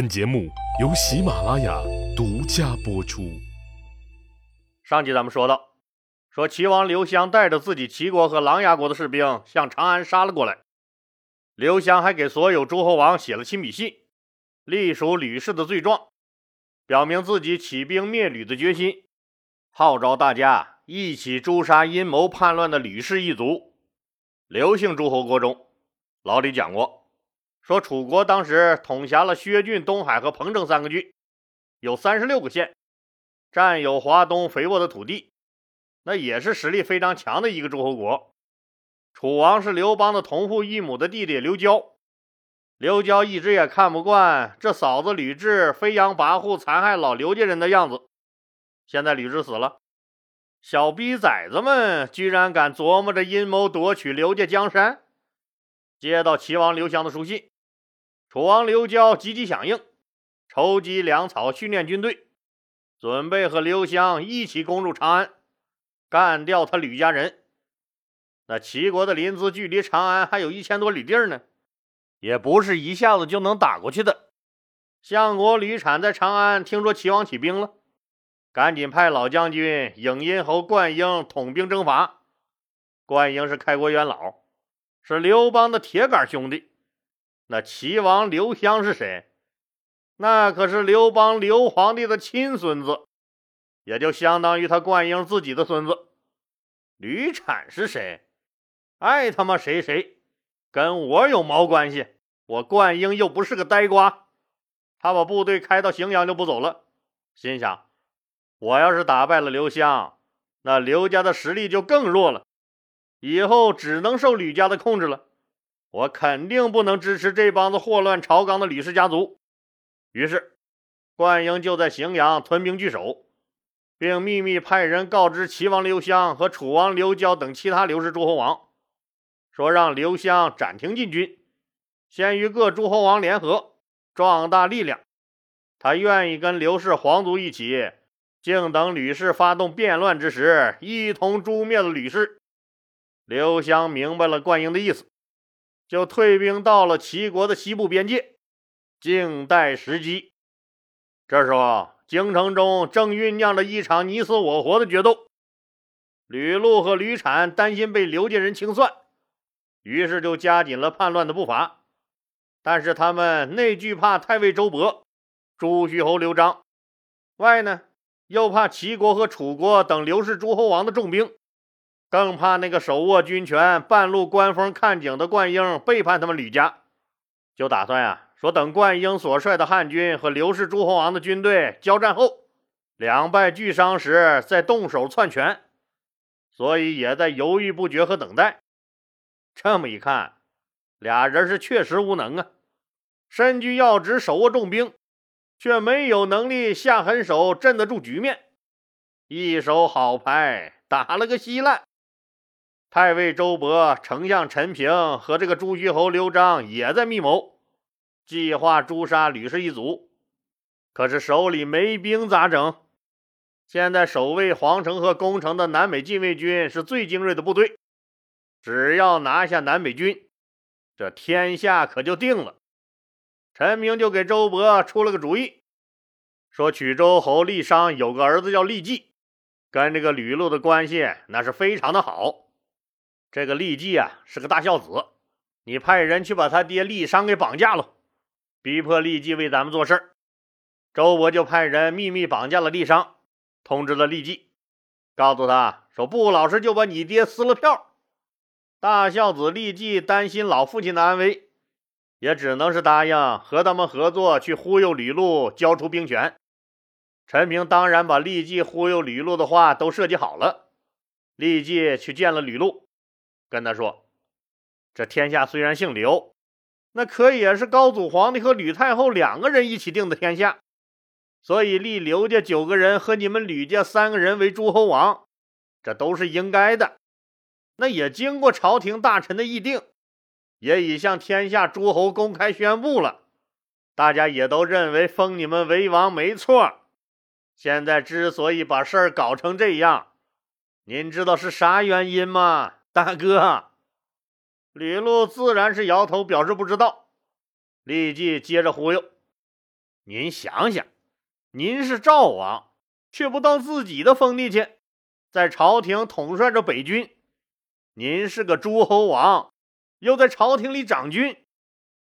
本节目由喜马拉雅独家播出。上集咱们说到，说齐王刘襄带着自己齐国和琅琊国的士兵向长安杀了过来。刘襄还给所有诸侯王写了亲笔信，隶属吕氏的罪状，表明自己起兵灭吕的决心，号召大家一起诛杀阴谋叛乱的吕氏一族。刘姓诸侯国中，老李讲过。说楚国当时统辖了薛郡、东海和彭城三个郡，有三十六个县，占有华东肥沃的土地，那也是实力非常强的一个诸侯国。楚王是刘邦的同父异母的弟弟刘交，刘交一直也看不惯这嫂子吕雉飞扬跋扈、残害老刘家人的样子。现在吕雉死了，小逼崽子们居然敢琢磨着阴谋夺取刘家江山。接到齐王刘襄的书信。楚王刘交积极响应，筹集粮草，训练军队，准备和刘襄一起攻入长安，干掉他吕家人。那齐国的临淄距离长安还有一千多里地呢，也不是一下子就能打过去的。相国吕产在长安听说齐王起兵了，赶紧派老将军颍阴侯灌婴统兵征伐。灌婴是开国元老，是刘邦的铁杆兄弟。那齐王刘襄是谁？那可是刘邦刘皇帝的亲孙子，也就相当于他灌婴自己的孙子。吕产是谁？爱他妈谁谁，跟我有毛关系？我灌婴又不是个呆瓜。他把部队开到荥阳就不走了，心想：我要是打败了刘襄，那刘家的实力就更弱了，以后只能受吕家的控制了。我肯定不能支持这帮子祸乱朝纲的吕氏家族。于是，灌婴就在荥阳屯兵据守，并秘密派人告知齐王刘襄和楚王刘交等其他刘氏诸侯王，说让刘襄暂停进军，先与各诸侯王联合，壮大力量。他愿意跟刘氏皇族一起，静等吕氏发动变乱之时，一同诛灭了吕氏。刘襄明白了灌婴的意思。就退兵到了齐国的西部边界，静待时机。这时候，京城中正酝酿着一场你死我活的决斗。吕禄和吕产担心被刘家人清算，于是就加紧了叛乱的步伐。但是他们内惧怕太尉周勃、朱虚侯刘璋，外呢又怕齐国和楚国等刘氏诸侯王的重兵。更怕那个手握军权、半路观风看景的冠英背叛他们吕家，就打算呀，说等冠英所率的汉军和刘氏诸侯王的军队交战后，两败俱伤时再动手篡权，所以也在犹豫不决和等待。这么一看，俩人是确实无能啊，身居要职，手握重兵，却没有能力下狠手镇得住局面，一手好牌打了个稀烂。太尉周勃、丞相陈平和这个朱虚侯刘璋也在密谋，计划诛杀吕氏一族。可是手里没兵咋整？现在守卫皇城和宫城的南北禁卫军是最精锐的部队，只要拿下南北军，这天下可就定了。陈平就给周勃出了个主意，说曲周侯郦商有个儿子叫郦季，跟这个吕禄的关系那是非常的好。这个利季啊是个大孝子，你派人去把他爹利商给绑架了，逼迫利季为咱们做事儿。周勃就派人秘密绑架了利商，通知了利季，告诉他说不老实就把你爹撕了票。大孝子郦季担心老父亲的安危，也只能是答应和他们合作，去忽悠吕禄交出兵权。陈平当然把郦季忽悠吕禄的话都设计好了。郦季去见了吕禄。跟他说：“这天下虽然姓刘，那可也是高祖皇帝和吕太后两个人一起定的天下，所以立刘家九个人和你们吕家三个人为诸侯王，这都是应该的。那也经过朝廷大臣的议定，也已向天下诸侯公开宣布了，大家也都认为封你们为王没错。现在之所以把事儿搞成这样，您知道是啥原因吗？”大哥，李禄自然是摇头表示不知道。立即接着忽悠，您想想，您是赵王，却不到自己的封地去，在朝廷统帅着北军；您是个诸侯王，又在朝廷里掌军，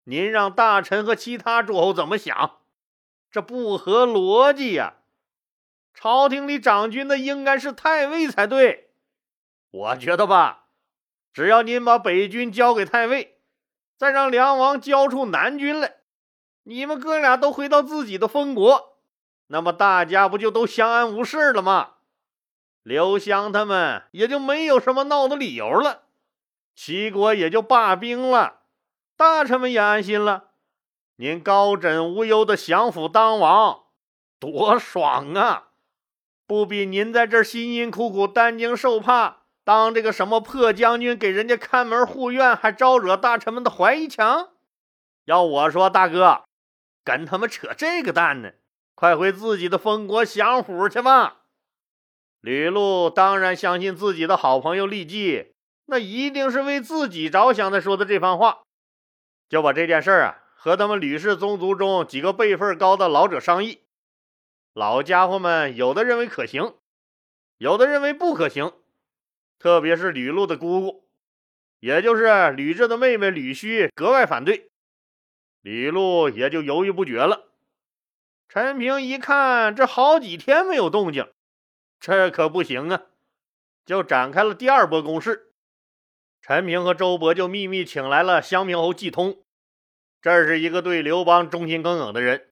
您让大臣和其他诸侯怎么想？这不合逻辑呀！朝廷里掌军的应该是太尉才对。我觉得吧，只要您把北军交给太尉，再让梁王交出南军来。你们哥俩都回到自己的封国，那么大家不就都相安无事了吗？刘湘他们也就没有什么闹的理由了，齐国也就罢兵了，大臣们也安心了。您高枕无忧的享福当王，多爽啊！不比您在这辛辛苦苦担惊受怕，当这个什么破将军给人家看门护院，还招惹大臣们的怀疑强？要我说，大哥。跟他们扯这个蛋呢？快回自己的封国享福去吧！吕禄当然相信自己的好朋友郦季，那一定是为自己着想才说的这番话。就把这件事啊和他们吕氏宗族中几个辈分高的老者商议。老家伙们有的认为可行，有的认为不可行。特别是吕禄的姑姑，也就是吕雉的妹妹吕须，格外反对。吕禄也就犹豫不决了。陈平一看，这好几天没有动静，这可不行啊！就展开了第二波攻势。陈平和周勃就秘密请来了襄平侯季通，这是一个对刘邦忠心耿耿的人，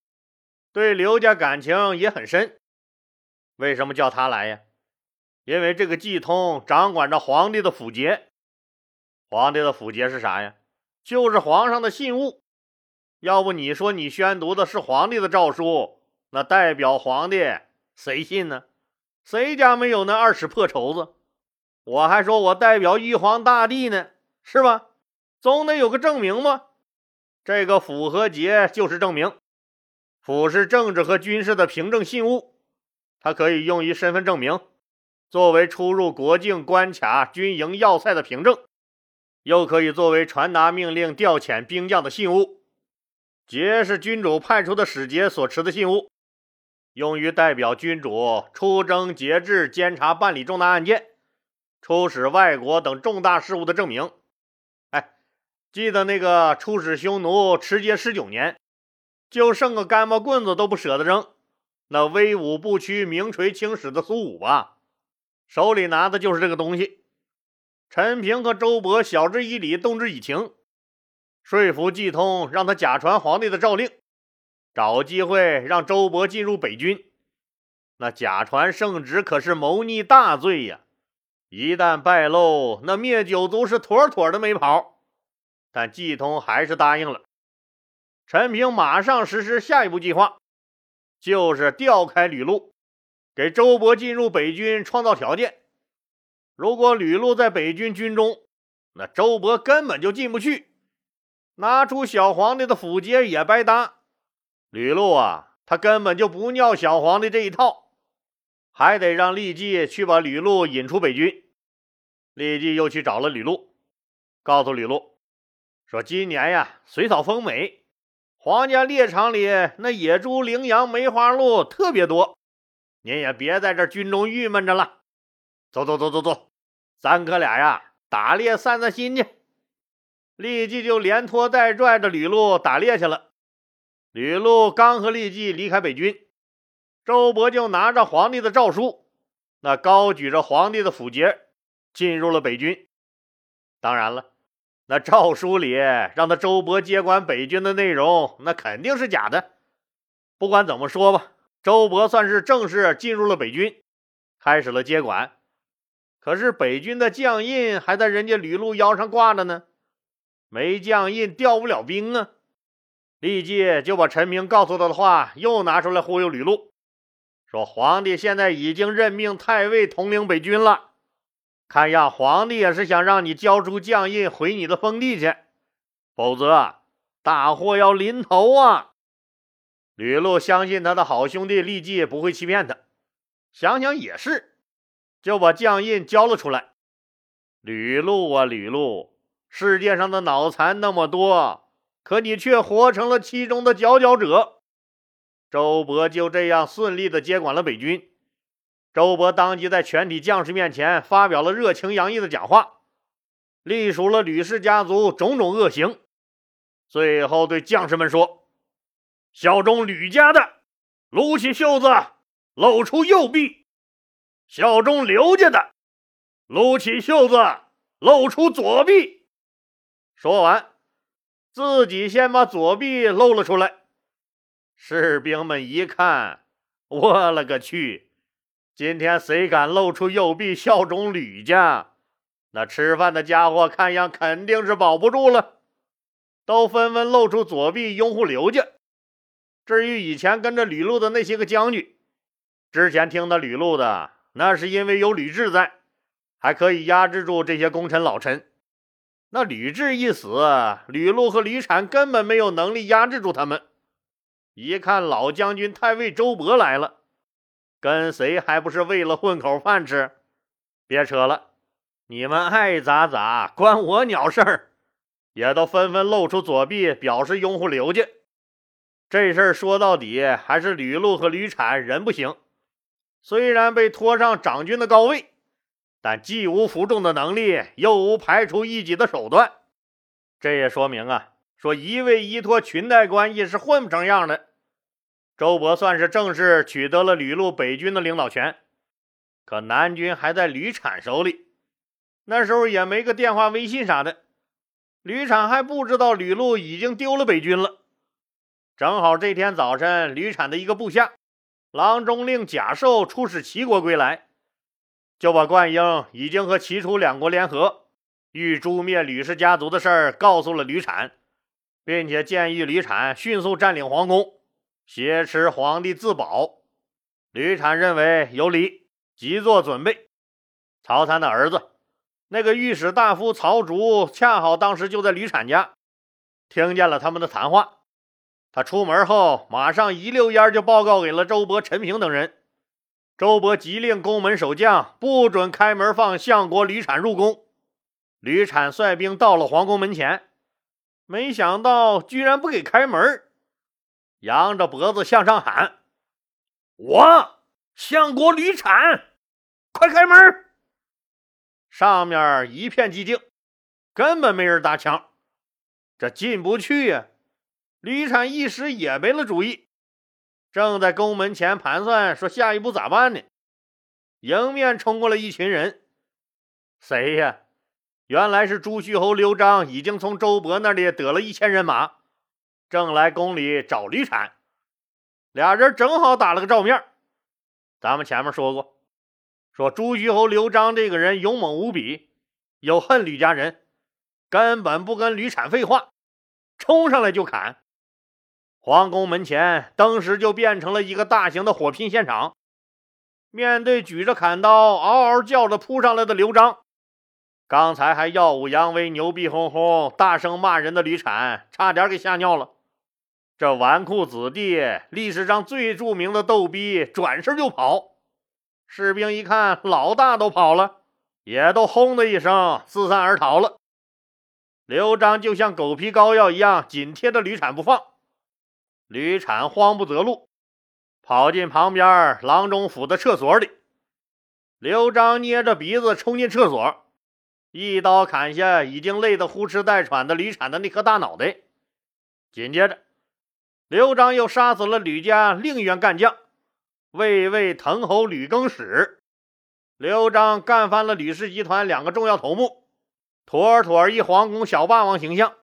对刘家感情也很深。为什么叫他来呀？因为这个季通掌管着皇帝的府节。皇帝的府节是啥呀？就是皇上的信物。要不你说你宣读的是皇帝的诏书，那代表皇帝谁信呢？谁家没有那二尺破绸子？我还说我代表玉皇大帝呢，是吧？总得有个证明吗？这个符和节就是证明。符是政治和军事的凭证信物，它可以用于身份证明，作为出入国境关卡、军营要塞的凭证，又可以作为传达命令、调遣兵将的信物。节是君主派出的使节所持的信物，用于代表君主出征节制、监察办理重大案件、出使外国等重大事务的证明。哎，记得那个出使匈奴持节十九年，就剩个干巴棍子都不舍得扔，那威武不屈、名垂青史的苏武吧，手里拿的就是这个东西。陈平和周勃晓之以理，动之以情。说服季通，让他假传皇帝的诏令，找机会让周勃进入北军。那假传圣旨可是谋逆大罪呀！一旦败露，那灭九族是妥妥的没跑。但季通还是答应了。陈平马上实施下一步计划，就是调开吕禄，给周勃进入北军创造条件。如果吕禄在北军军中，那周勃根本就进不去。拿出小皇帝的府节也白搭，吕禄啊，他根本就不尿小皇帝这一套，还得让立即去把吕禄引出北军。立即又去找了吕禄，告诉吕禄说：“今年呀，水草丰美，皇家猎场里那野猪、羚羊、梅花鹿特别多，您也别在这军中郁闷着了。走走走走走，咱哥俩呀，打猎散散心去。”立即就连拖带拽着吕禄打猎去了。吕禄刚和立即离开北军，周勃就拿着皇帝的诏书，那高举着皇帝的符节，进入了北军。当然了，那诏书里让他周勃接管北军的内容，那肯定是假的。不管怎么说吧，周勃算是正式进入了北军，开始了接管。可是北军的将印还在人家吕禄腰上挂着呢。没将印，调不了兵啊！立即就把陈平告诉他的话又拿出来忽悠吕禄，说皇帝现在已经任命太尉统领北军了，看样皇帝也是想让你交出将印回你的封地去，否则大祸要临头啊！吕禄相信他的好兄弟立即不会欺骗他，想想也是，就把将印交了出来。吕禄啊，吕禄！世界上的脑残那么多，可你却活成了其中的佼佼者。周勃就这样顺利地接管了北军。周勃当即在全体将士面前发表了热情洋溢的讲话，隶属了吕氏家族种种恶行，最后对将士们说：“效忠吕家的，撸起袖子，露出右臂；效忠刘家的，撸起袖子，露出左臂。”说完，自己先把左臂露了出来。士兵们一看，我勒个去！今天谁敢露出右臂效忠吕家，那吃饭的家伙看样肯定是保不住了，都纷纷露出左臂拥护刘家。至于以前跟着吕禄的那些个将军，之前听他吕禄的，那是因为有吕雉在，还可以压制住这些功臣老臣。那吕雉一死，吕禄和吕产根本没有能力压制住他们。一看老将军太尉周勃来了。跟谁还不是为了混口饭吃？别扯了，你们爱咋咋，关我鸟事儿！也都纷纷露出左臂，表示拥护刘家。这事儿说到底还是吕禄和吕产人不行。虽然被拖上长军的高位，但既无服众的能力，又无排除异己的手段。这也说明啊，说一味依托裙带关系是混不成样的。周勃算是正式取得了吕禄北军的领导权，可南军还在吕产手里。那时候也没个电话、微信啥的，吕产还不知道吕禄已经丢了北军了。正好这天早晨，吕产的一个部下郎中令贾寿出使齐国归来，就把灌婴已经和齐楚两国联合，欲诛灭吕氏家族的事儿告诉了吕产，并且建议吕产迅速占领皇宫。挟持皇帝自保，吕产认为有理，即做准备。曹参的儿子，那个御史大夫曹竹，恰好当时就在吕产家，听见了他们的谈话。他出门后，马上一溜烟就报告给了周勃、陈平等人。周勃急令宫门守将不准开门放相国吕产入宫。吕产率兵到了皇宫门前，没想到居然不给开门。扬着脖子向上喊：“我相国吕产，快开门！”上面一片寂静，根本没人搭腔。这进不去呀！吕产一时也没了主意，正在宫门前盘算说下一步咋办呢？迎面冲过来一群人，谁呀？原来是朱虚侯刘璋，已经从周勃那里得了一千人马。正来宫里找吕产，俩人正好打了个照面。咱们前面说过，说朱虚侯刘璋这个人勇猛无比，又恨吕家人，根本不跟吕产废话，冲上来就砍。皇宫门前当时就变成了一个大型的火拼现场。面对举着砍刀、嗷嗷叫着扑上来的刘璋，刚才还耀武扬威、牛逼哄哄、大声骂人的吕产，差点给吓尿了。这纨绔子弟，历史上最著名的逗逼，转身就跑。士兵一看老大都跑了，也都轰的一声四散而逃了。刘璋就像狗皮膏药一样紧贴着吕产不放。吕产慌不择路，跑进旁边郎中府的厕所里。刘璋捏着鼻子冲进厕所，一刀砍下已经累得呼哧带喘的吕产的那颗大脑袋。紧接着。刘璋又杀死了吕家另一员干将，魏魏滕侯吕更始。刘璋干翻了吕氏集团两个重要头目，妥妥一皇宫小霸王形象。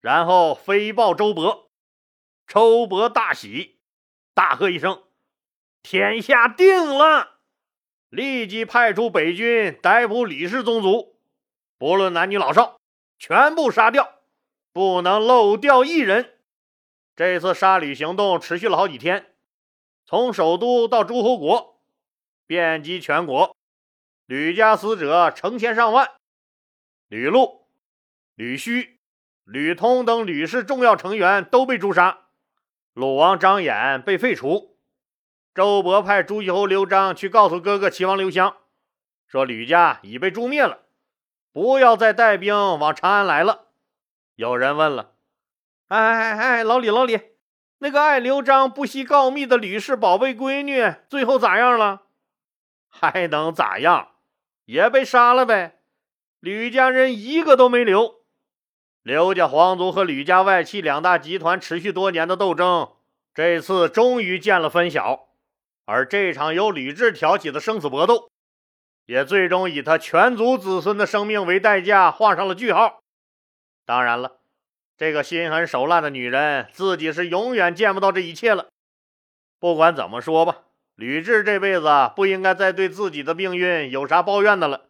然后飞报周勃，周勃大喜，大喝一声：“天下定了！”立即派出北军逮捕吕氏宗族，不论男女老少，全部杀掉，不能漏掉一人。这次杀吕行动持续了好几天，从首都到诸侯国，遍及全国，吕家死者成千上万。吕禄、吕须、吕通等吕氏重要成员都被诛杀，鲁王张衍被废除。周勃派朱虚侯刘璋去告诉哥哥齐王刘襄，说吕家已被诛灭了，不要再带兵往长安来了。有人问了。哎哎哎，老李老李，那个爱刘璋、不惜告密的吕氏宝贝闺女，最后咋样了？还能咋样？也被杀了呗。吕家人一个都没留。刘家皇族和吕家外戚两大集团持续多年的斗争，这次终于见了分晓。而这场由吕雉挑起的生死搏斗，也最终以他全族子孙的生命为代价画上了句号。当然了，这个心狠手辣的女人自己是永远见不到这一切了。不管怎么说吧，吕雉这辈子不应该再对自己的命运有啥抱怨的了。《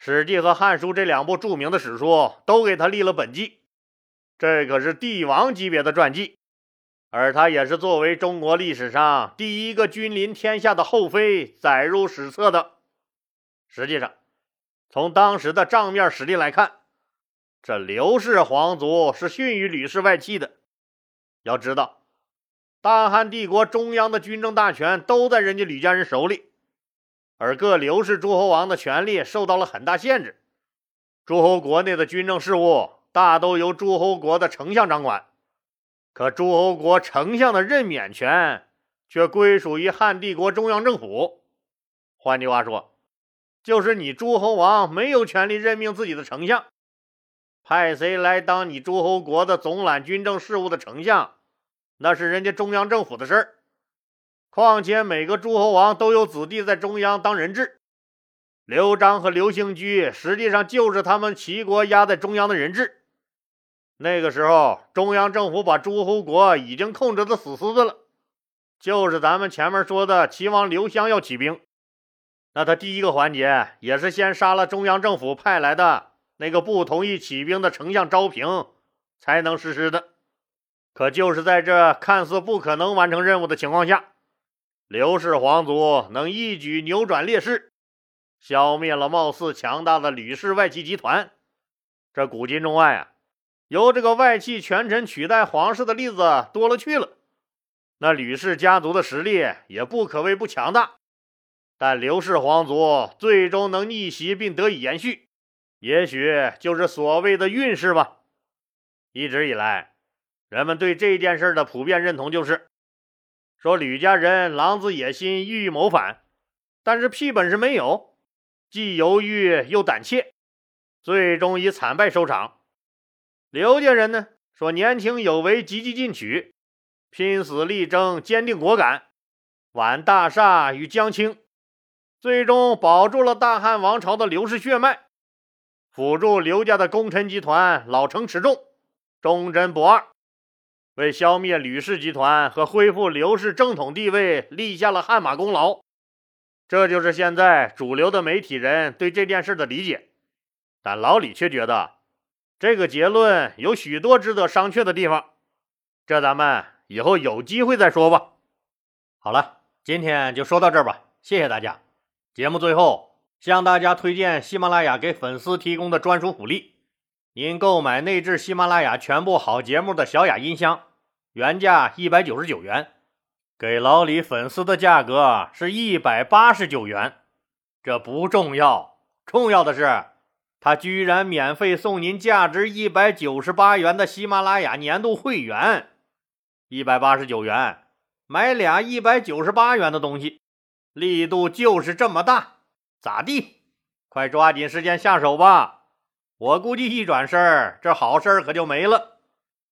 史记》和《汉书》这两部著名的史书都给他立了本纪，这可是帝王级别的传记，而他也是作为中国历史上第一个君临天下的后妃载入史册的。实际上，从当时的账面实力来看，这刘氏皇族是逊于吕氏外戚的。要知道，大汉帝国中央的军政大权都在人家吕家人手里。而各刘氏诸侯王的权力受到了很大限制，诸侯国内的军政事务大都由诸侯国的丞相掌管，可诸侯国丞相的任免权却归属于汉帝国中央政府。换句话说，就是你诸侯王没有权利任命自己的丞相，派谁来当你诸侯国的总揽军政事务的丞相，那是人家中央政府的事儿。况且每个诸侯王都有子弟在中央当人质，刘璋和刘兴居实际上就是他们齐国压在中央的人质。那个时候，中央政府把诸侯国已经控制的死死的了，就是咱们前面说的齐王刘襄要起兵，那他第一个环节也是先杀了中央政府派来的那个不同意起兵的丞相昭平，才能实施的。可就是在这看似不可能完成任务的情况下。刘氏皇族能一举扭转劣势，消灭了貌似强大的吕氏外戚集团。这古今中外啊，由这个外戚权臣取代皇室的例子多了去了。那吕氏家族的实力也不可谓不强大，但刘氏皇族最终能逆袭并得以延续，也许就是所谓的运势吧。一直以来，人们对这件事的普遍认同就是。说吕家人狼子野心，欲欲谋反，但是屁本事没有，既犹豫又胆怯，最终以惨败收场。刘家人呢，说年轻有为，积极进取，拼死力争，坚定果敢，挽大厦与江青，最终保住了大汉王朝的刘氏血脉，辅助刘家的功臣集团老成持重，忠贞不二。为消灭吕氏集团和恢复刘氏正统地位立下了汗马功劳，这就是现在主流的媒体人对这件事的理解。但老李却觉得这个结论有许多值得商榷的地方，这咱们以后有机会再说吧。好了，今天就说到这儿吧，谢谢大家。节目最后向大家推荐喜马拉雅给粉丝提供的专属福利：您购买内置喜马拉雅全部好节目的小雅音箱。原价一百九十九元，给老李粉丝的价格是一百八十九元。这不重要，重要的是他居然免费送您价值一百九十八元的喜马拉雅年度会员。一百八十九元买俩一百九十八元的东西，力度就是这么大，咋地？快抓紧时间下手吧！我估计一转身，这好事可就没了。